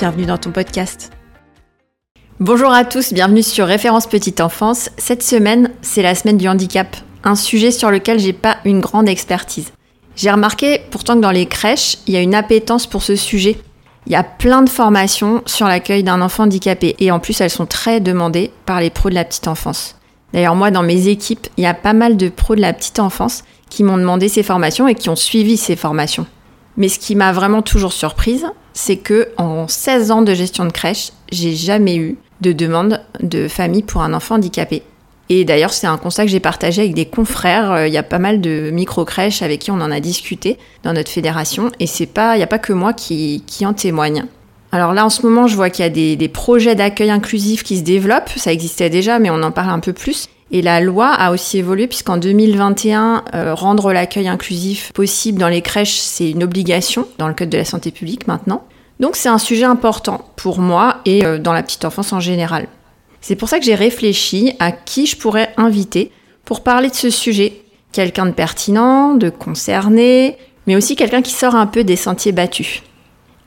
Bienvenue dans ton podcast. Bonjour à tous, bienvenue sur Référence Petite Enfance. Cette semaine, c'est la semaine du handicap, un sujet sur lequel j'ai pas une grande expertise. J'ai remarqué pourtant que dans les crèches, il y a une appétence pour ce sujet. Il y a plein de formations sur l'accueil d'un enfant handicapé et en plus elles sont très demandées par les pros de la petite enfance. D'ailleurs moi dans mes équipes, il y a pas mal de pros de la petite enfance qui m'ont demandé ces formations et qui ont suivi ces formations. Mais ce qui m'a vraiment toujours surprise, c'est que en 16 ans de gestion de crèche, j'ai jamais eu de demande de famille pour un enfant handicapé. Et d'ailleurs, c'est un constat que j'ai partagé avec des confrères. Euh, il y a pas mal de micro-crèches avec qui on en a discuté dans notre fédération. Et c'est pas, il n'y a pas que moi qui, en témoigne. Alors là, en ce moment, je vois qu'il y a des projets d'accueil inclusif qui se développent. Ça existait déjà, mais on en parle un peu plus. Et la loi a aussi évolué puisqu'en 2021, euh, rendre l'accueil inclusif possible dans les crèches, c'est une obligation dans le Code de la santé publique maintenant. Donc c'est un sujet important pour moi et euh, dans la petite enfance en général. C'est pour ça que j'ai réfléchi à qui je pourrais inviter pour parler de ce sujet. Quelqu'un de pertinent, de concerné, mais aussi quelqu'un qui sort un peu des sentiers battus.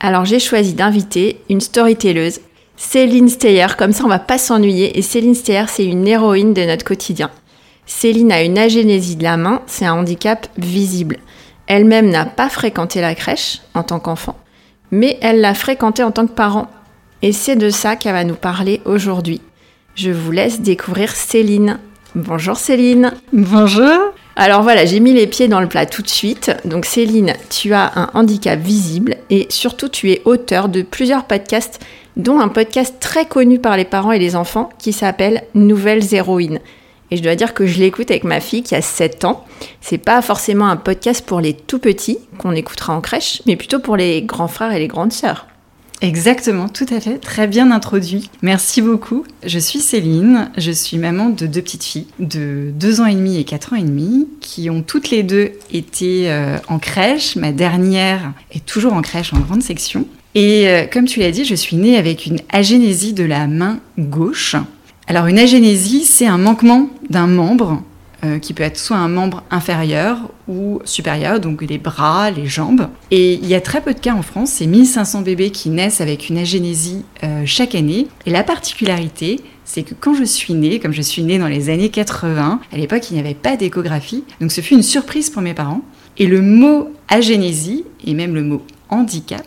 Alors j'ai choisi d'inviter une storytelleuse Céline Steyer, comme ça on va pas s'ennuyer. Et Céline Steyer, c'est une héroïne de notre quotidien. Céline a une agénésie de la main, c'est un handicap visible. Elle-même n'a pas fréquenté la crèche en tant qu'enfant, mais elle l'a fréquenté en tant que parent. Et c'est de ça qu'elle va nous parler aujourd'hui. Je vous laisse découvrir Céline. Bonjour Céline. Bonjour. Alors voilà, j'ai mis les pieds dans le plat tout de suite. Donc Céline, tu as un handicap visible et surtout tu es auteur de plusieurs podcasts dont un podcast très connu par les parents et les enfants qui s'appelle Nouvelles héroïnes. Et je dois dire que je l'écoute avec ma fille qui a 7 ans. C'est pas forcément un podcast pour les tout petits qu'on écoutera en crèche, mais plutôt pour les grands frères et les grandes sœurs. Exactement, tout à fait, très bien introduit. Merci beaucoup. Je suis Céline, je suis maman de deux petites filles de 2 ans et demi et 4 ans et demi qui ont toutes les deux été euh, en crèche. Ma dernière est toujours en crèche en grande section. Et euh, comme tu l'as dit, je suis née avec une agénésie de la main gauche. Alors une agénésie, c'est un manquement d'un membre euh, qui peut être soit un membre inférieur ou supérieur, donc les bras, les jambes. Et il y a très peu de cas en France, c'est 1500 bébés qui naissent avec une agénésie euh, chaque année. Et la particularité, c'est que quand je suis née, comme je suis née dans les années 80, à l'époque il n'y avait pas d'échographie, donc ce fut une surprise pour mes parents. Et le mot agénésie, et même le mot handicap,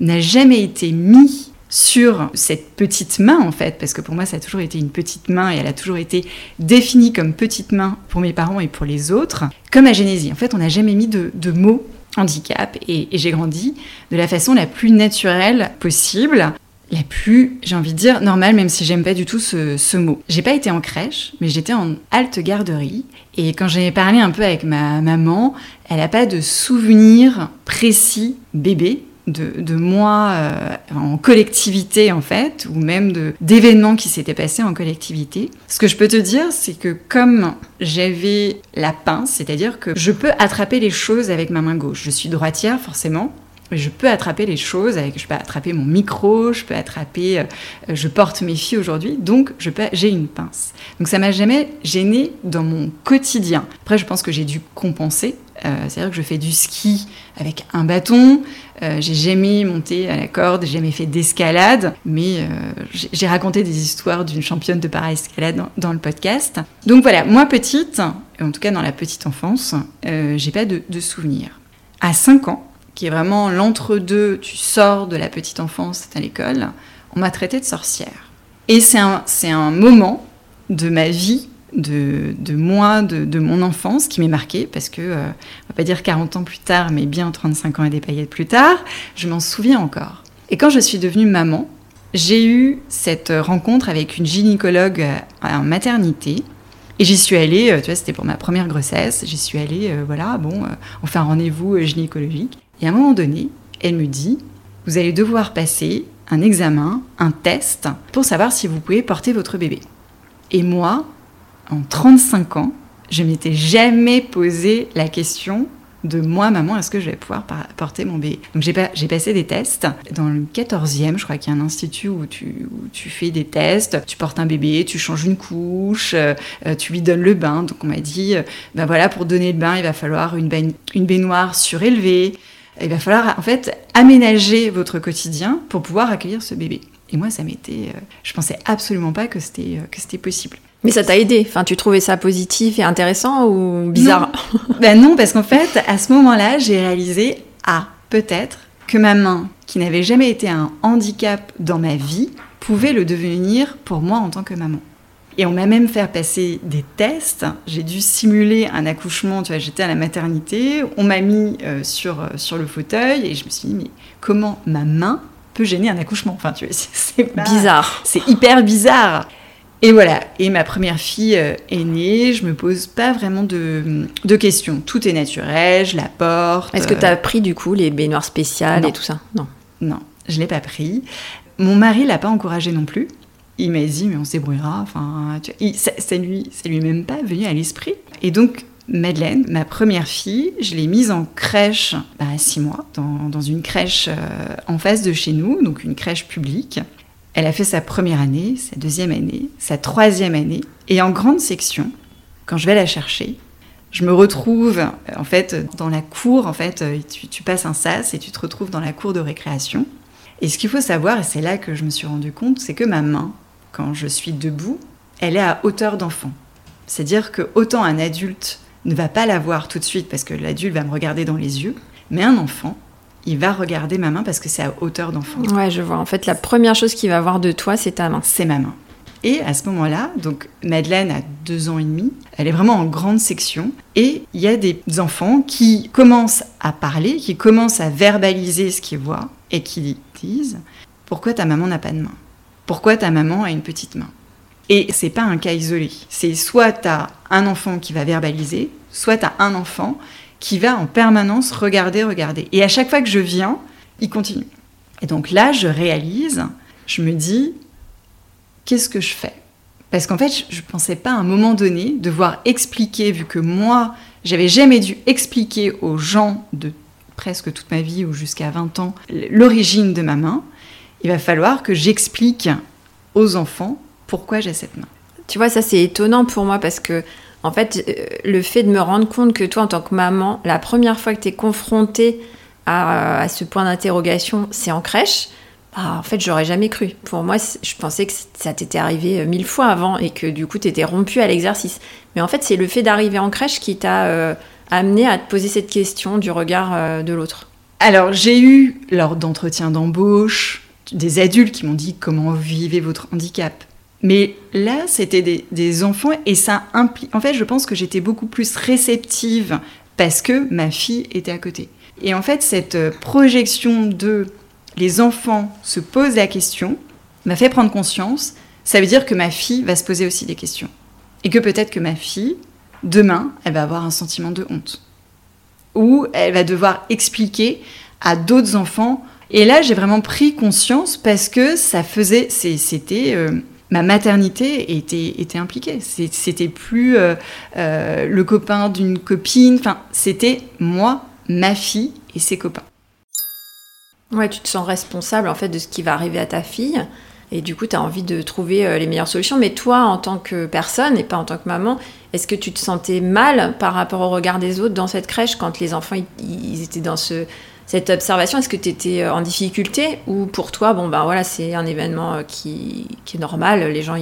n'a jamais été mis sur cette petite main en fait, parce que pour moi ça a toujours été une petite main et elle a toujours été définie comme petite main pour mes parents et pour les autres, comme agénésie. En fait, on n'a jamais mis de, de mot handicap et, j'ai grandi de la façon la plus naturelle possible, la plus, j'ai envie de dire, normale, même si j'aime pas du tout ce, ce mot. J'ai pas été en crèche, mais j'étais en halte garderie. Et quand j'ai parlé un peu avec ma maman, elle n'a pas de souvenir précis bébé de, moi euh, en collectivité en fait, ou même d'événements qui s'étaient passés en collectivité. Ce que je peux te dire, c'est que comme j'avais la pince, c'est-à-dire que je peux attraper les choses avec ma main gauche. Je suis droitière forcément, je peux attraper les choses avec, je peux attraper mon micro, je peux attraper, euh, je porte mes filles aujourd'hui, donc j'ai une pince. Donc ça m'a jamais gêné dans mon quotidien. Après, je pense que j'ai dû compenser. Euh, c'est-à-dire que je fais du ski avec un bâton. Euh, j'ai jamais monté à la corde, j'ai jamais fait d'escalade, mais j'ai raconté des histoires d'une championne de para-escalade dans, le podcast. Donc voilà, moi petite, en tout cas dans la petite enfance, j'ai pas de, souvenirs. À 5 ans, qui est vraiment l'entre-deux, tu sors de la petite enfance, à l'école, on m'a traité de sorcière. Et c'est un, un moment de ma vie, de, moi, de, mon enfance, qui m'est marqué, parce que, euh, on va pas dire 40 ans plus tard, mais bien 35 ans et des paillettes plus tard, je m'en souviens encore. Et quand je suis devenue maman, j'ai eu cette rencontre avec une gynécologue euh, en maternité, et j'y suis allée, euh, tu vois, c'était pour ma première grossesse. J'y suis allée, voilà, bon, on fait un rendez-vous gynécologique. Et à un moment donné, elle me dit, vous allez devoir passer un examen, un test, pour savoir si vous pouvez porter votre bébé. Et moi, en 35 ans, je m'étais jamais posé la question de moi, maman, est-ce que je vais pouvoir porter mon bébé Donc j'ai passé des tests. Dans le 14e, je crois qu'il y a un institut où tu, tu, fais des tests. Tu portes un bébé, tu changes une couche, euh, tu lui donnes le bain. Donc on m'a dit, ben voilà, pour donner le bain, il va falloir une, une baignoire surélevée. Il va falloir en fait aménager votre quotidien pour pouvoir accueillir ce bébé. Et moi, ça m'était, euh, je pensais absolument pas que c'était que c'était possible. Mais ça t'a aidé Enfin, tu trouvais ça positif et intéressant ou bizarre non. ben non, parce qu'en fait, à ce moment-là, j'ai réalisé, ah, peut-être que ma main, qui n'avait jamais été un handicap dans ma vie, pouvait le devenir pour moi en tant que maman. Et on m'a même fait passer des tests. J'ai dû simuler un accouchement. Tu vois, j'étais à la maternité. On m'a mis euh, sur, euh, sur le fauteuil et je me suis dit, mais comment ma main peut gêner un accouchement? Enfin, tu vois, c'est bizarre. C'est hyper bizarre. Et voilà, et ma première fille euh, est née, je me pose pas vraiment de, questions. Tout est naturel, je la porte. Est-ce que tu as pris du coup les baignoires spéciales et tout ça? Non. Non, je l'ai pas pris. Mon mari l'a pas encouragé non plus. Il m'a dit, mais on se débrouillera. Enfin, ça, ça, lui, ça lui est même pas venu à l'esprit. Et donc, Madeleine, ma première fille, je l'ai mise en crèche bah, à six mois, dans, dans une crèche euh, en face de chez nous, donc une crèche publique. Elle a fait sa première année, sa deuxième année, sa troisième année. Et en grande section, quand je vais la chercher, je me retrouve euh, en fait dans la cour. En fait, euh, tu, passes un sas et tu te retrouves dans la cour de récréation. Et ce qu'il faut savoir, et c'est là que je me suis rendu compte, c'est que ma main, quand je suis debout, elle est à hauteur d'enfant. C'est-à-dire que autant un adulte ne va pas la voir tout de suite parce que l'adulte va me regarder dans les yeux, mais un enfant, il va regarder ma main parce que c'est à hauteur d'enfant. Ouais, je vois. En fait, la première chose qu'il va voir de toi, c'est ta main. C'est ma main. Et à ce moment-là, donc Madeleine a deux ans et demi, elle est vraiment en grande section, et il y a des enfants qui commencent à parler, qui commencent à verbaliser ce qu'ils voient, et qui disent Pourquoi ta maman n'a pas de main? Pourquoi ta maman a une petite main? Et c'est pas un cas isolé. C'est soit tu as un enfant qui va verbaliser, soit tu as un enfant qui va en permanence regarder, regarder. Et à chaque fois que je viens, il continue. Et donc là, je réalise, je me dis, qu'est-ce que je fais? Parce qu'en fait, je ne pensais pas à un moment donné devoir expliquer, vu que moi, j'avais jamais dû expliquer aux gens de presque toute ma vie ou jusqu'à 20 ans l'origine de ma main. Il va falloir que j'explique aux enfants pourquoi j'ai cette main. Tu vois, ça c'est étonnant pour moi parce que en fait, euh, le fait de me rendre compte que toi, en tant que maman, la première fois que tu es confrontée à, ce point d'interrogation, c'est en crèche, bah, en fait, j'aurais jamais cru. Pour moi, je pensais que ça t'était arrivé euh, mille fois avant et que du coup, tu étais rompue à l'exercice. Mais en fait, c'est le fait d'arriver en crèche qui t'a euh, amené à te poser cette question du regard de l'autre. Alors, j'ai eu, lors d'entretiens d'embauche, des adultes qui m'ont dit comment vivez votre handicap mais là, c'était des, enfants et ça implique. En fait, je pense que j'étais beaucoup plus réceptive parce que ma fille était à côté. Et en fait, cette projection de les enfants se posent la question m'a fait prendre conscience. Ça veut dire que ma fille va se poser aussi des questions. Et que peut-être que ma fille, demain, elle va avoir un sentiment de honte. Ou elle va devoir expliquer à d'autres enfants. Et là, j'ai vraiment pris conscience parce que ça faisait. C'était. Euh, ma maternité était, était impliquée. C'était plus euh, euh, le copain d'une copine, enfin, c'était moi, ma fille et ses copains. Ouais, tu te sens responsable en fait de ce qui va arriver à ta fille. Et du coup, tu as envie de trouver euh, les meilleures solutions. Mais toi, en tant que personne et pas en tant que maman, est-ce que tu te sentais mal par rapport au regard des autres dans cette crèche quand les enfants ils étaient dans ce, cette observation, est-ce que tu étais euh, en difficulté ou pour toi, bon ben voilà, c'est un événement euh, qui, est normal, les gens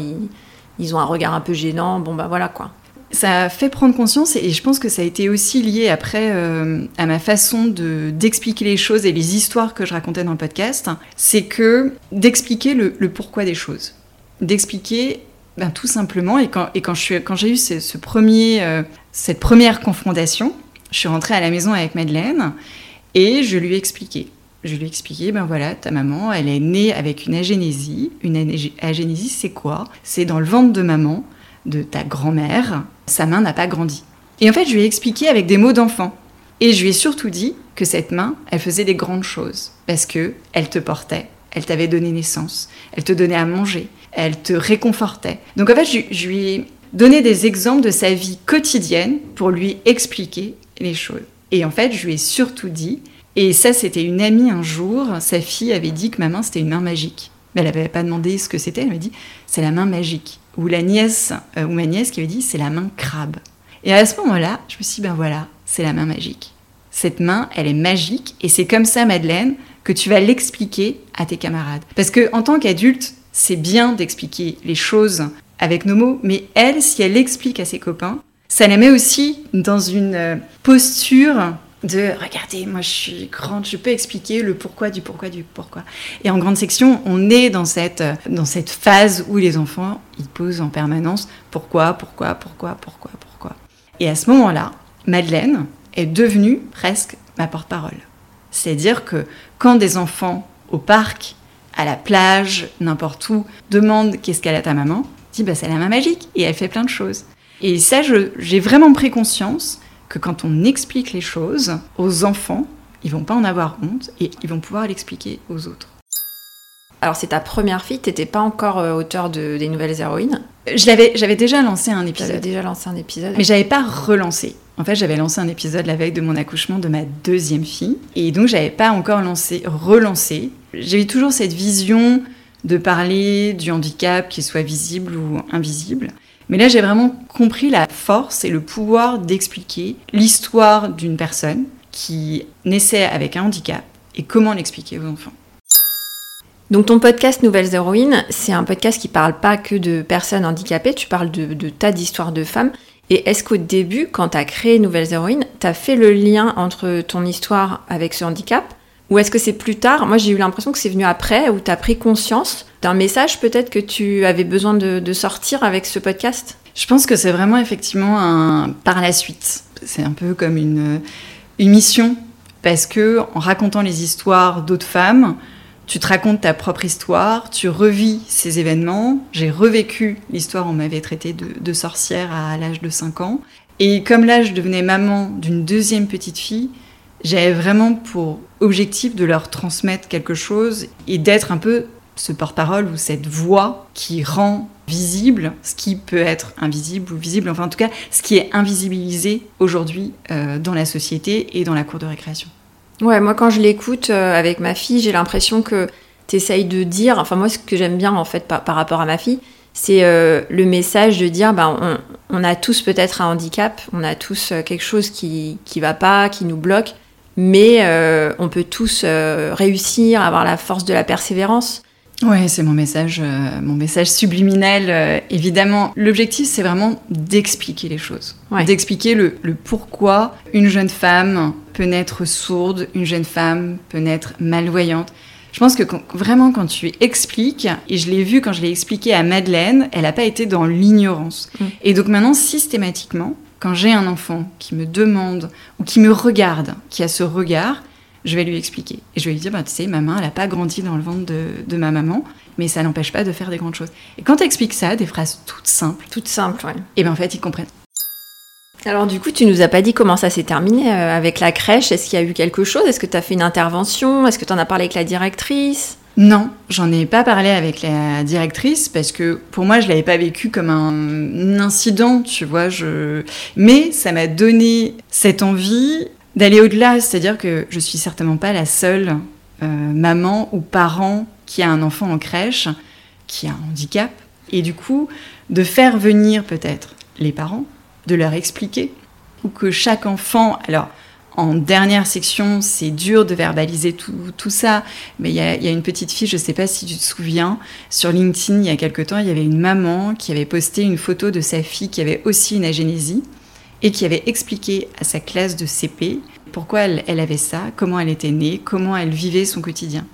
ils, ont un regard un peu gênant, bon ben voilà quoi. Ça a fait prendre conscience et je pense que ça a été aussi lié après euh, à ma façon de d'expliquer les choses et les histoires que je racontais dans le podcast, c'est que d'expliquer le, pourquoi des choses, d'expliquer ben, tout simplement et quand, et quand j'ai eu ce, premier, cette première confrontation, je suis rentrée à la maison avec Madeleine et je lui ai expliqué. Je lui ai expliqué, ben voilà, ta maman, elle est née avec une agénésie. Une agénésie, c'est quoi? C'est dans le ventre de maman, de ta grand-mère, sa main n'a pas grandi. Et en fait, je lui ai expliqué avec des mots d'enfant. Et je lui ai surtout dit que cette main, elle faisait des grandes choses parce que elle te portait, elle t'avait donné naissance, elle te donnait à manger, elle te réconfortait. Donc en fait, je, je lui ai donné des exemples de sa vie quotidienne pour lui expliquer les choses. Et en fait, je lui ai surtout dit, et ça c'était une amie un jour, sa fille avait dit que ma main c'était une main magique. Mais elle n'avait pas demandé ce que c'était, elle m'a dit c'est la main magique. Ou la nièce, euh, ou ma nièce qui avait dit c'est la main crabe. Et à ce moment-là, je me suis dit ben voilà, c'est la main magique. Cette main, elle est magique, et c'est comme ça, Madeleine, que tu vas l'expliquer à tes camarades. Parce que en tant qu'adulte, c'est bien d'expliquer les choses avec nos mots, mais elle, si elle explique à ses copains, ça la met aussi dans une euh, posture de regardez, moi je suis grande, je peux expliquer le pourquoi du pourquoi du pourquoi. Et en grande section, on est dans cette, euh, dans cette phase où les enfants, ils posent en permanence pourquoi, pourquoi, pourquoi, pourquoi, pourquoi. Et à ce moment-là, Madeleine est devenue presque ma porte-parole. C'est-à-dire que quand des enfants au parc, à la plage, n'importe où, demandent qu'est-ce qu'elle a ta maman, dit bah c'est la main magique et elle fait plein de choses. Et ça, j'ai vraiment pris conscience que quand on explique les choses aux enfants, ils vont pas en avoir honte et ils vont pouvoir l'expliquer aux autres. Alors c'est ta première fille, t'étais pas encore euh, auteur de, des nouvelles héroïnes. J'avais déjà lancé un épisode. J'avais déjà lancé un épisode. Mais j'avais pas relancé. En fait, j'avais lancé un épisode la veille de mon accouchement de ma deuxième fille, et donc j'avais pas encore lancé, relancé. J'avais toujours cette vision de parler du handicap, qu'il soit visible ou invisible. Mais là, j'ai vraiment compris la force et le pouvoir d'expliquer l'histoire d'une personne qui naissait avec un handicap et comment l'expliquer aux enfants. Donc ton podcast Nouvelles Héroïnes, c'est un podcast qui parle pas que de personnes handicapées, tu parles de, tas d'histoires de femmes. Et est-ce qu'au début, quand tu as créé Nouvelles Héroïnes, tu as fait le lien entre ton histoire avec ce handicap? Ou est-ce que c'est plus tard? Moi j'ai eu l'impression que c'est venu après, où tu as pris conscience d'un message peut-être que tu avais besoin de, sortir avec ce podcast? Je pense que c'est vraiment effectivement un par la suite. C'est un peu comme une, une mission, parce que en racontant les histoires d'autres femmes, tu te racontes ta propre histoire, tu revis ces événements. J'ai revécu l'histoire, on m'avait traité de, sorcière à l'âge de 5 ans. Et comme là, je devenais maman d'une deuxième petite fille, j'avais vraiment pour objectif de leur transmettre quelque chose et d'être un peu ce porte-parole ou cette voix qui rend visible ce qui peut être invisible ou visible, enfin en tout cas ce qui est invisibilisé aujourd'hui euh, dans la société et dans la cour de récréation. Ouais, moi quand je l'écoute euh, avec ma fille, j'ai l'impression que tu essayes de dire, enfin moi ce que j'aime bien en fait par, rapport à ma fille, c'est euh, le message de dire, ben, on, a tous peut-être un handicap, on a tous quelque chose qui qui va pas, qui nous bloque, mais on peut tous réussir, avoir la force de la persévérance. Ouais, c'est mon message, euh, mon message subliminal. Euh, évidemment, l'objectif, c'est vraiment d'expliquer les choses, d'expliquer le, pourquoi une jeune femme peut naître sourde, une jeune femme peut naître malvoyante. Je pense que vraiment, quand tu expliques, et je l'ai vu quand je l'ai expliqué à Madeleine, elle n'a pas été dans l'ignorance. Mm. Et donc maintenant, systématiquement, quand j'ai un enfant qui me demande ou qui me regarde, qui a ce regard, je vais lui expliquer. Et je vais lui dire, bah, tu sais, ma main, elle n'a pas grandi dans le ventre de, ma maman, mais ça n'empêche pas de faire des grandes choses. Et quand tu expliques ça, des phrases toutes simples. Toutes simples, ouais. Et bien en fait, ils comprennent. Alors du coup, tu nous as pas dit comment ça s'est terminé euh, avec la crèche. Est-ce qu'il y a eu quelque chose? Est-ce que tu as fait une intervention? Est-ce que tu en as parlé avec la directrice? Non, j'en ai pas parlé avec la directrice parce que pour moi je l'avais pas vécu comme un incident, tu vois. Je... Mais ça m'a donné cette envie d'aller au-delà, c'est-à-dire que je suis certainement pas la seule euh, maman ou parent qui a un enfant en crèche, qui a un handicap, et du coup, de faire venir peut-être les parents, de leur expliquer, ou que chaque enfant, alors en dernière section, c'est dur de verbaliser tout, tout ça, mais il y, y a, une petite fille, je ne sais pas si tu te souviens, sur LinkedIn, il y a quelque temps, il y avait une maman qui avait posté une photo de sa fille qui avait aussi une agénésie et qui avait expliqué à sa classe de CP pourquoi elle, avait ça, comment elle était née, comment elle vivait son quotidien.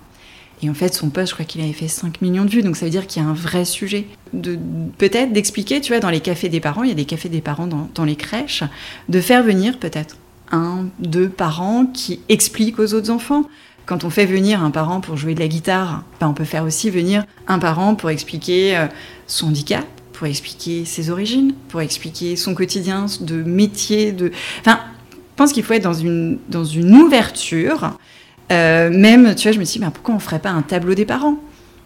Et en fait, son poste, je crois qu'il avait fait 5 millions de vues, donc ça veut dire qu'il y a un vrai sujet. De, peut-être d'expliquer, tu vois, dans les cafés des parents, il y a des cafés des parents dans, les crèches, de faire venir peut-être un, deux parents qui expliquent aux autres enfants. Quand on fait venir un parent pour jouer de la guitare, ben on peut faire aussi venir un parent pour expliquer euh, son handicap, pour expliquer ses origines, pour expliquer son quotidien de métier, de... Enfin, je pense qu'il faut être dans une, dans une ouverture. Euh, même, tu vois, je me suis dit, bah, pourquoi on ferait pas un tableau des parents?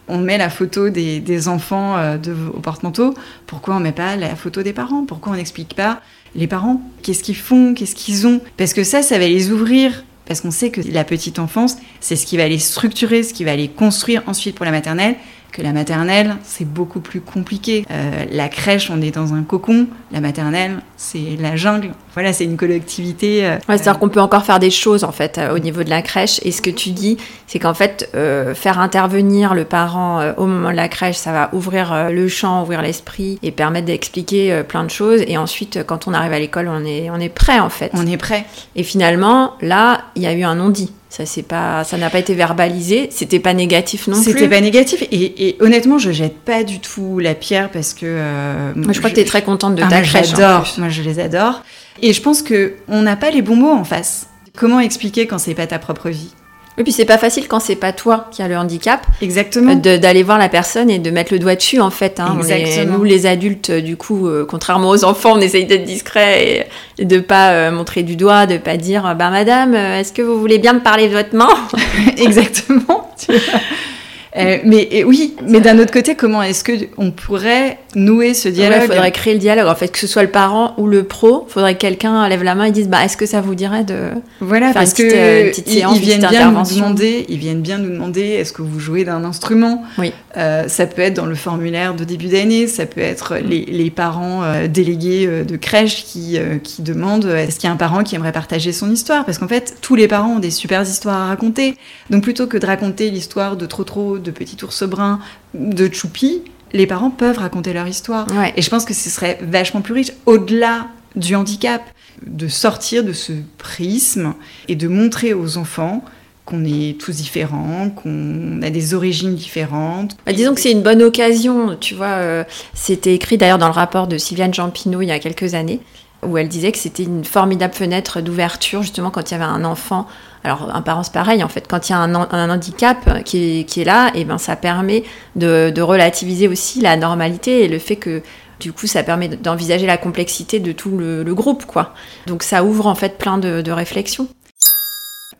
On met la photo des, enfants euh, au porte-manteau, pourquoi on met pas la photo des parents? Pourquoi on n'explique pas les parents? Qu'est-ce qu'ils font? Qu'est-ce qu'ils ont? Parce que ça, ça va les ouvrir. Parce qu'on sait que la petite enfance, c'est ce qui va les structurer, ce qui va les construire ensuite pour la maternelle que la maternelle, c'est beaucoup plus compliqué. Euh, la crèche, on est dans un cocon. La maternelle, c'est la jungle. Voilà, c'est une collectivité. Euh, c'est-à-dire qu'on peut encore faire des choses, en fait, euh, au niveau de la crèche. Et ce que tu dis, c'est qu'en fait, faire intervenir le parent au moment de la crèche, ça va ouvrir le champ, ouvrir l'esprit et permettre d'expliquer plein de choses. Et ensuite, quand on arrive à l'école, on est, on est prêt, en fait. On est prêt. Et finalement, là, il y a eu un non-dit. Ça c'est pas, ça n'a pas été verbalisé. C'était pas négatif non plus. C'était pas négatif. Et, honnêtement, je jette pas du tout la pierre parce que. Euh, moi, je crois que tu es très contente de ah, ta crèche. J'adore. Moi, je les adore. Et je pense que on n'a pas les bons mots en face. Comment expliquer quand c'est pas ta propre vie? Et puis c'est pas facile quand c'est pas toi qui as le handicap. Exactement. D'aller voir la personne et de mettre le doigt dessus en fait. Hein. Exactement. nous les adultes, du coup, euh, contrairement aux enfants, on essaye d'être discret et, de pas euh, montrer du doigt, de pas dire, bah madame, euh, est-ce que vous voulez bien me parler de votre main? Exactement. Euh, mais oui, mais d'un autre côté, comment est-ce que on pourrait nouer ce dialogue Il faudrait créer le dialogue. En fait, que ce soit le parent ou le pro, il faudrait que quelqu'un lève la main et dise bah est-ce que ça vous dirait de voilà parce que euh, ils, viennent bien nous demander, ils viennent bien nous demander est-ce que vous jouez d'un instrument? Oui. Euh, ça peut être dans le formulaire de début d'année, ça peut être les, les parents délégués de crèche qui qui demandent est-ce qu'il y a un parent qui aimerait partager son histoire? Parce qu'en fait tous les parents ont des super histoires à raconter. Donc plutôt que de raconter l'histoire de trop trop de Petit Ours Brun, de Choupi, les parents peuvent raconter leur histoire. Et je pense que ce serait vachement plus riche, au-delà du handicap, de sortir de ce prisme et de montrer aux enfants qu'on est tous différents, qu'on a des origines différentes. Bah, disons que c'est une bonne occasion, tu vois. Euh, c'était écrit d'ailleurs dans le rapport de Sylviane Jampino il y a quelques années, où elle disait que c'était une formidable fenêtre d'ouverture, justement, quand il y avait un enfant alors un parent c'est pareil en fait, quand il y a un, handicap qui est, là, et eh ben ça permet de, relativiser aussi la normalité et le fait que du coup ça permet d'envisager la complexité de tout le, groupe quoi. Donc ça ouvre en fait plein de, réflexions.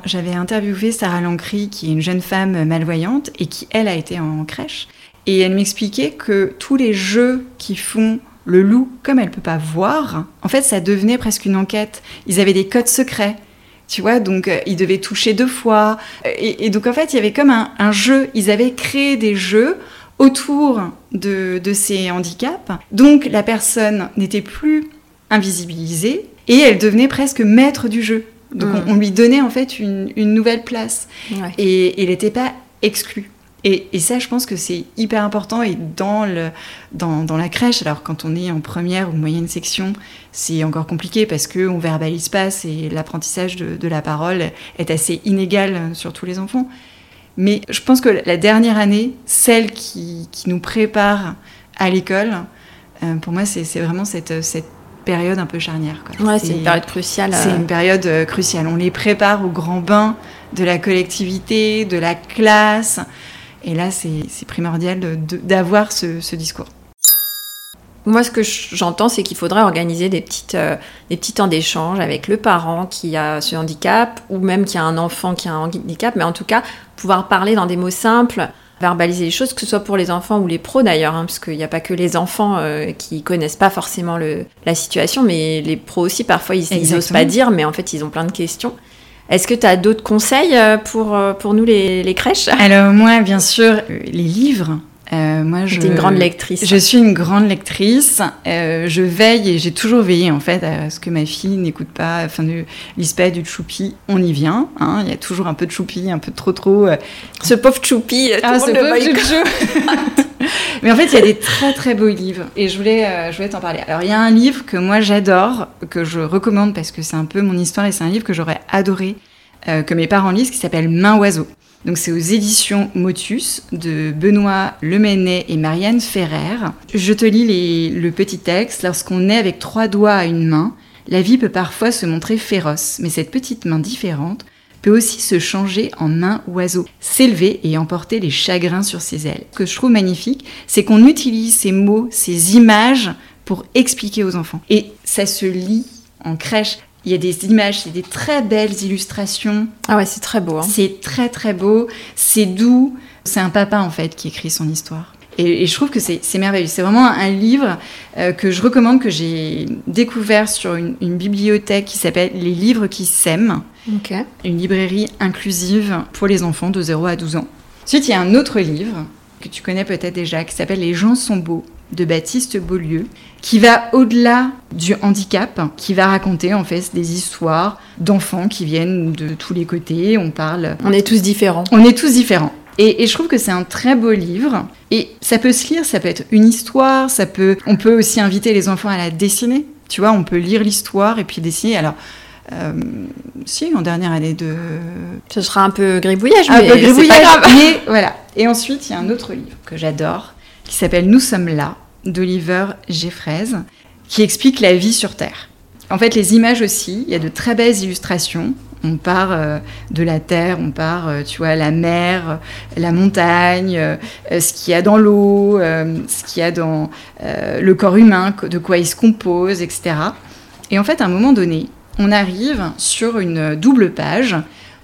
J'avais interviewé Sarah Lancry, qui est une jeune femme malvoyante et qui, elle, a été en crèche. Et elle m'expliquait que tous les jeux qui font le loup, comme elle peut pas voir, en fait, ça devenait presque une enquête. Ils avaient des codes secrets tu vois, donc euh, ils devaient toucher deux fois. Et, donc en fait, il y avait comme un, jeu, ils avaient créé des jeux autour de, ces handicaps. Donc la personne n'était plus invisibilisée et elle devenait presque maître du jeu. Donc on, hmm. lui donnait en fait une, nouvelle place. Et, et elle n'était pas exclue. Et, ça, je pense que c'est hyper important. Et dans, le, dans, dans, la crèche, alors quand on est en première ou moyenne section, c'est encore compliqué parce qu'on ne verbalise pas et l'apprentissage de, de, la parole est assez inégal sur tous les enfants. Mais je pense que la dernière année, celle qui, qui nous prépare à l'école, euh, pour moi, c'est vraiment cette, cette période un peu charnière. Ouais, c'est une période cruciale. C'est une période euh, cruciale. On les prépare au grand bain de la collectivité, de la classe. Et là, c'est primordial d'avoir ce, discours. Moi, ce que j'entends, c'est qu'il faudrait organiser des, petites, euh, des petits temps d'échange avec le parent qui a ce handicap, ou même qui a un enfant qui a un handicap, mais en tout cas, pouvoir parler dans des mots simples, verbaliser les choses, que ce soit pour les enfants ou les pros d'ailleurs, hein, parce qu'il n'y a pas que les enfants euh, qui connaissent pas forcément le, la situation, mais les pros aussi, parfois, ils n'osent pas dire, mais en fait, ils ont plein de questions. Est-ce que tu as d'autres conseils euh, pour, euh, pour nous, les, crèches? Alors moi, bien sûr, les livres. Euh, moi, je, une grande lectrice. Je suis une grande lectrice. je veille et j'ai toujours veillé en fait à ce que ma fille n'écoute pas, enfin, Lisbeth, du Choupi. On y vient. Hein. Il y a toujours un peu de Choupi, un peu de trop trop. Ce pauvre Choupi, ah, ce pauvre Mais en fait, il y a des très très beaux livres et je voulais, euh, je voulais t'en parler. Alors, il y a un livre que moi j'adore, que je recommande parce que c'est un peu mon histoire et c'est un livre que j'aurais adoré euh, que mes parents lisent qui s'appelle Main oiseau. Donc c'est aux éditions Motus de Benoît Lemenet et Marianne Ferrer. Je te lis le petit texte. Lorsqu'on est avec trois doigts à une main, la vie peut parfois se montrer féroce, mais cette petite main différente peut aussi se changer en main oiseau, s'élever et emporter les chagrins sur ses ailes. Ce que je trouve magnifique, c'est qu'on utilise ces mots, ces images pour expliquer aux enfants. Et ça se lit en crèche. Il y a des images, c'est des très belles illustrations. Ah ouais, c'est très beau. Hein. C'est très très beau, c'est doux. C'est un papa en fait qui écrit son histoire. Et, je trouve que c'est merveilleux. C'est vraiment un livre euh, que je recommande, que j'ai découvert sur une, bibliothèque qui s'appelle Les livres qui s'aiment. Une librairie inclusive pour les enfants de 0 à 12 ans. Ensuite, il y a un autre livre que tu connais peut-être déjà, qui s'appelle Les gens sont beaux de Baptiste Beaulieu, qui va au-delà du handicap, qui va raconter en fait des histoires d'enfants qui viennent de tous les côtés. On parle. On est tous différents. On est tous différents. Et, je trouve que c'est un très beau livre. Et ça peut se lire, ça peut être une histoire, ça peut. On peut aussi inviter les enfants à la dessiner. Tu vois, on peut lire l'histoire et puis dessiner. Alors. Euh, si, en dernière année de. Ce sera un peu gribouillage, un mais peu gribouillage, mais voilà. Et ensuite, il y a un autre livre que j'adore, qui s'appelle Nous sommes là, d'Oliver Jeffreys, qui explique la vie sur Terre. En fait, les images aussi, il y a de très belles illustrations. On part euh, de la terre, on part, euh, tu vois, la mer, la montagne, euh, ce qu'il y a dans l'eau, ce qu'il y a dans le corps humain, de quoi il se compose, etc. Et en fait, à un moment donné, on arrive sur une double page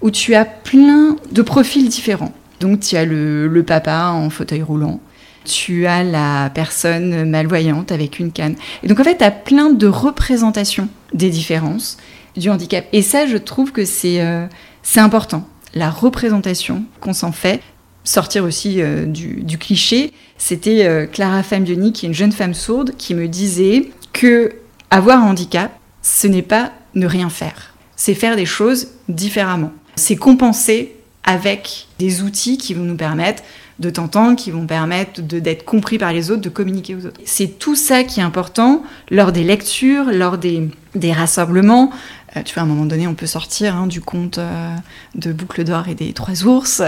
où tu as plein de profils différents. Donc, tu as le papa en fauteuil roulant, tu as la personne malvoyante avec une canne. Et donc en fait, tu as plein de représentations des différences du handicap. Et ça, je trouve que c'est euh, important. La représentation qu'on s'en fait, sortir aussi euh, du, cliché. C'était euh, Clara Fabioni, qui est une jeune femme sourde, qui me disait que avoir un handicap, ce n'est pas ne rien faire. C'est faire des choses différemment. C'est compenser avec des outils qui vont nous permettre de t'entendre, qui vont permettre d'être compris par les autres, de communiquer aux autres. C'est tout ça qui est important lors des lectures, lors des, rassemblements. Euh, tu vois, à un moment donné, on peut sortir hein, du conte euh, de Boucle d'Or et des Trois Ours.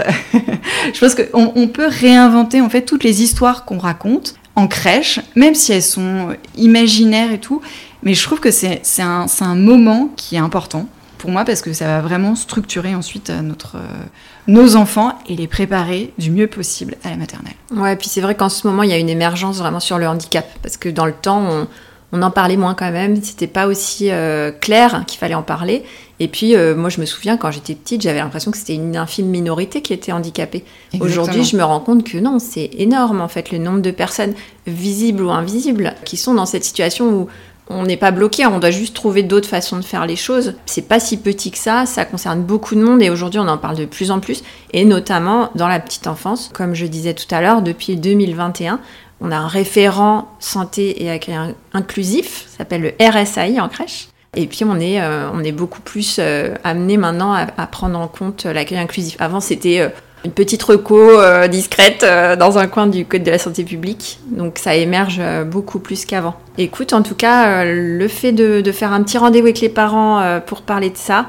Je pense qu'on on peut réinventer en fait toutes les histoires qu'on raconte en crèche, même si elles sont imaginaires et tout. Mais je trouve que c'est un moment qui est important pour moi parce que ça va vraiment structurer ensuite euh, notre, euh, nos enfants et les préparer du mieux possible à la maternelle. Ouais, puis c'est vrai qu'en ce moment, il y a une émergence vraiment sur le handicap parce que dans le temps, on, on en parlait moins quand même, c'était pas aussi euh, clair qu'il fallait en parler. Et puis, moi, je me souviens, quand j'étais petite, j'avais l'impression que c'était une infime minorité qui était handicapée. Aujourd'hui, je me rends compte que non, c'est énorme, en fait, le nombre de personnes visibles ou invisibles qui sont dans cette situation où on n'est pas bloqué, on doit juste trouver d'autres façons de faire les choses. C'est pas si petit que ça, ça concerne beaucoup de monde et aujourd'hui on en parle de plus en plus et notamment dans la petite enfance. Comme je disais tout à l'heure, depuis 2021, on a un référent santé et accueil inclusif, ça s'appelle le RSAI en crèche. Et puis on est, euh, on est beaucoup plus euh, amené maintenant à, prendre en compte l'accueil inclusif. Avant c'était euh, une petite reco euh, discrète euh, dans un coin du code de la santé publique. Donc ça émerge euh, beaucoup plus qu'avant. Écoute, en tout cas, le fait de, faire un petit rendez-vous avec les parents pour parler de ça,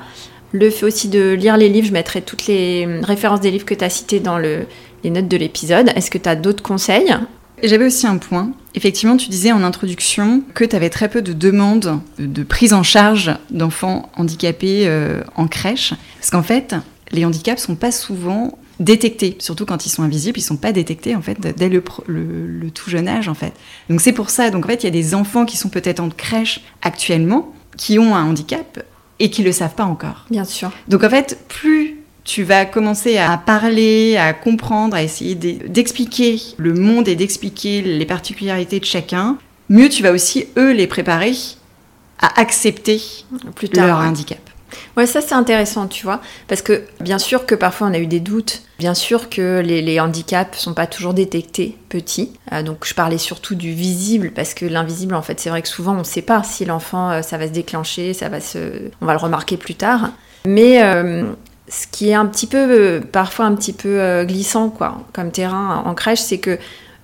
le fait aussi de lire les livres, je mettrai toutes les références des livres que tu as cités dans les notes de l'épisode. Est-ce que tu as d'autres conseils? J'avais aussi un point. Effectivement, tu disais en introduction que tu avais très peu de demandes de prise en charge d'enfants handicapés en crèche. Parce qu'en fait, les handicaps sont pas souvent détectés, surtout quand ils sont invisibles, ils sont pas détectés en fait dès le, tout jeune âge en fait. Donc c'est pour ça. Donc en fait, il y a des enfants qui sont peut-être en crèche actuellement qui ont un handicap et qui le savent pas encore. Bien sûr. Donc en fait, plus tu vas commencer à parler, à comprendre, à essayer d'expliquer le monde et d'expliquer les particularités de chacun, mieux tu vas aussi eux les préparer à accepter Plus tard, leur handicap. Ouais, ça c'est intéressant, tu vois, parce que bien sûr que parfois on a eu des doutes, bien sûr que les, les handicaps sont pas toujours détectés petits. Euh, donc je parlais surtout du visible, parce que l'invisible, en fait, c'est vrai que souvent on ne sait pas si l'enfant euh, ça va se déclencher, ça va se, on va le remarquer plus tard. Mais euh, ce qui est un petit peu, parfois un petit peu glissant, quoi, comme terrain en crèche, c'est que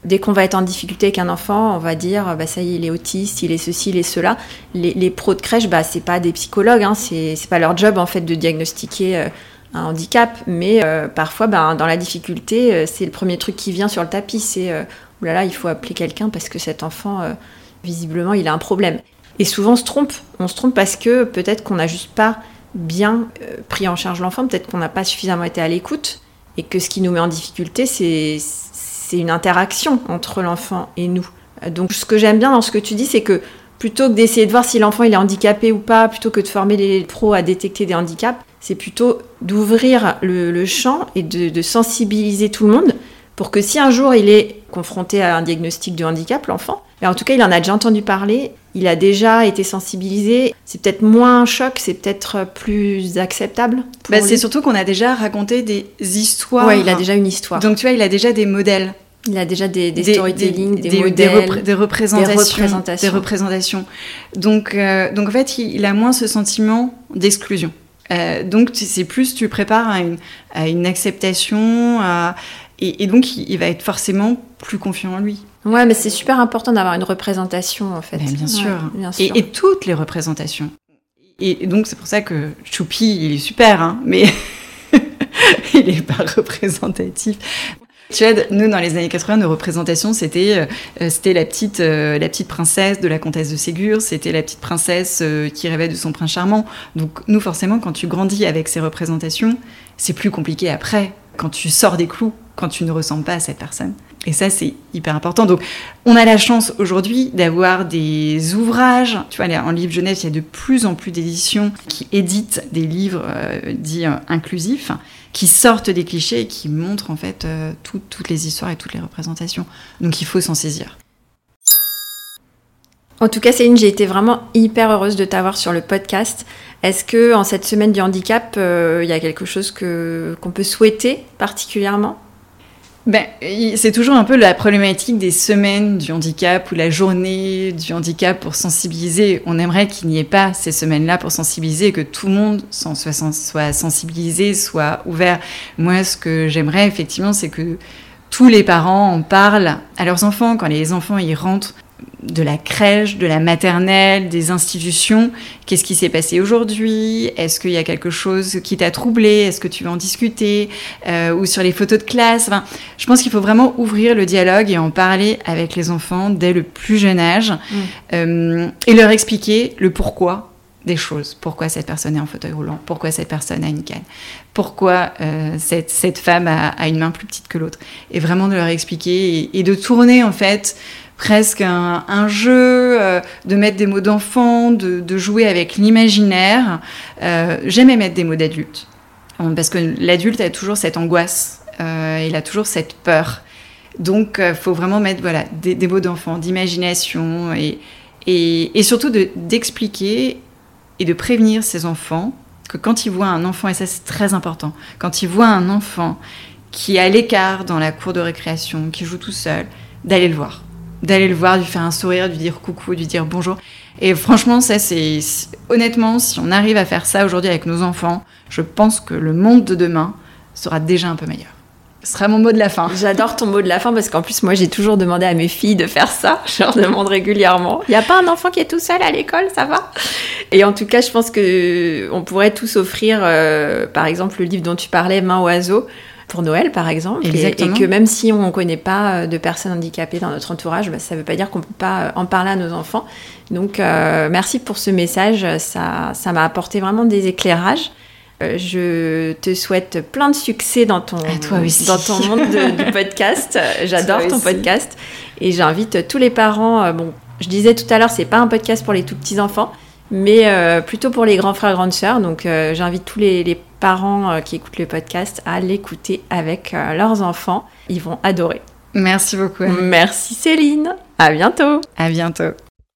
Dès qu'on va être en difficulté avec un enfant, on va dire bah ça y est, il est autiste, il est ceci, il est cela. Les, pros de crèche, bah c'est pas des psychologues, hein, c'est pas leur job en fait de diagnostiquer euh, un handicap, mais euh, parfois bah, dans la difficulté, euh, c'est le premier truc qui vient sur le tapis, c'est oh là là, il faut appeler quelqu'un parce que cet enfant visiblement il a un problème. Et souvent on se trompe, on se trompe parce que peut-être qu'on n'a juste pas bien pris en charge l'enfant, peut-être qu'on n'a pas suffisamment été à l'écoute et que ce qui nous met en difficulté, c'est c'est une interaction entre l'enfant et nous. Donc ce que j'aime bien dans ce que tu dis, c'est que plutôt que d'essayer de voir si l'enfant est handicapé ou pas, plutôt que de former les pros à détecter des handicaps, c'est plutôt d'ouvrir le, champ et de, sensibiliser tout le monde pour que si un jour il est confronté à un diagnostic de handicap, l'enfant, en tout cas il en a déjà entendu parler, il a déjà été sensibilisé, c'est peut-être moins un choc, c'est peut-être plus acceptable. Bah, c'est surtout qu'on a déjà raconté des histoires. Ouais, il a déjà une histoire. Donc tu vois, il a déjà des modèles. Il a déjà des, des, storytelling, des, modèles, des, représentations, des représentations. Donc, euh, donc en fait, il, a moins ce sentiment d'exclusion. Euh, donc c'est plus tu prépares à une, à une acceptation, et, donc il, va être forcément plus confiant en lui. Ouais, mais c'est super important d'avoir une représentation en fait. Ben, bien, sûr. bien sûr. Et, toutes les représentations. Et donc c'est pour ça que Choupi, il est super, hein, mais il n'est pas représentatif. Tu vois, nous, dans les années 80, nos représentations, c'était euh, euh, c'était la, petite, euh, la petite princesse de la comtesse de Ségur, c'était la petite princesse qui rêvait de son prince charmant. Donc, nous, forcément, quand tu grandis avec ces représentations, c'est plus compliqué après, quand tu sors des clous, quand tu ne ressembles pas à cette personne. Et ça, c'est hyper important. Donc, on a la chance aujourd'hui d'avoir des ouvrages. Tu vois, en livre jeunesse, il y a de plus en plus d'éditions qui éditent des livres dits inclusifs qui sortent des clichés et qui montrent en fait euh, toutes les histoires et toutes les représentations. Donc il faut s'en saisir. En tout cas, Céline, j'ai été vraiment hyper heureuse de t'avoir sur le podcast. Est-ce que en cette semaine du handicap, euh, il y a quelque chose qu'on peut souhaiter particulièrement? Ben, c'est toujours un peu la problématique des semaines du handicap ou la journée du handicap pour sensibiliser. On aimerait qu'il n'y ait pas ces semaines-là pour sensibiliser, que tout le monde soit sensibilisé, soit ouvert. Moi, ce que j'aimerais effectivement, c'est que tous les parents en parlent à leurs enfants quand les enfants y rentrent de la crèche, de la maternelle, des institutions. Qu'est-ce qui s'est passé aujourd'hui? Est-ce qu'il y a quelque chose qui t'a troublé? Est-ce que tu veux en discuter? Euh, Ou sur les photos de classe? Enfin, Je pense qu'il faut vraiment ouvrir le dialogue et en parler avec les enfants dès le plus jeune âge mm. euh, et leur expliquer le pourquoi des choses. Pourquoi cette personne est en fauteuil roulant? Pourquoi cette personne a une canne? Pourquoi euh, cette, cette, femme a, une main plus petite que l'autre? Et vraiment de leur expliquer et, et de tourner en fait presque un, jeu, euh, de mettre des mots d'enfant, de, jouer avec l'imaginaire. Euh, J'aimais mettre des mots d'adulte, parce que l'adulte a toujours cette angoisse, euh, il a toujours cette peur. Donc, il euh, faut vraiment mettre voilà, des, mots d'enfant, d'imagination, et, et, et, surtout d'expliquer et de prévenir ses enfants que quand ils voient un enfant, et ça c'est très important, quand ils voient un enfant qui est à l'écart dans la cour de récréation, qui joue tout seul, d'aller le voir d'aller le voir, de lui faire un sourire, de lui dire coucou, de lui dire bonjour. Et franchement, ça, c'est. Honnêtement, si on arrive à faire ça aujourd'hui avec nos enfants, je pense que le monde de demain sera déjà un peu meilleur. Ce sera mon mot de la fin. J'adore ton mot de la fin parce qu'en plus, moi, j'ai toujours demandé à mes filles de faire ça. Je leur demande régulièrement. Il n'y a pas un enfant qui est tout seul à l'école, ça va? Et en tout cas, je pense que on pourrait tous offrir, euh, par exemple, le livre dont tu parlais, Main oiseau pour Noël, par exemple. Et, que même si on ne connaît pas euh, de personnes handicapées dans notre entourage, bah, ça ne veut pas dire qu'on ne peut pas euh, en parler à nos enfants. Donc, euh, merci pour ce message. Ça, ça m'a apporté vraiment des éclairages. Je te souhaite plein de succès dans ton, dans ton monde du podcast. J'adore ton podcast. Et j'invite tous les parents. bon, je disais tout à l'heure, c'est pas un podcast pour les tout petits enfants mais plutôt pour les grands frères, grandes sœurs. Donc j'invite tous les, les, parents euh, qui écoutent le podcast à l'écouter avec euh, leurs enfants. Ils vont adorer. Merci beaucoup. Merci Céline. À bientôt. À bientôt.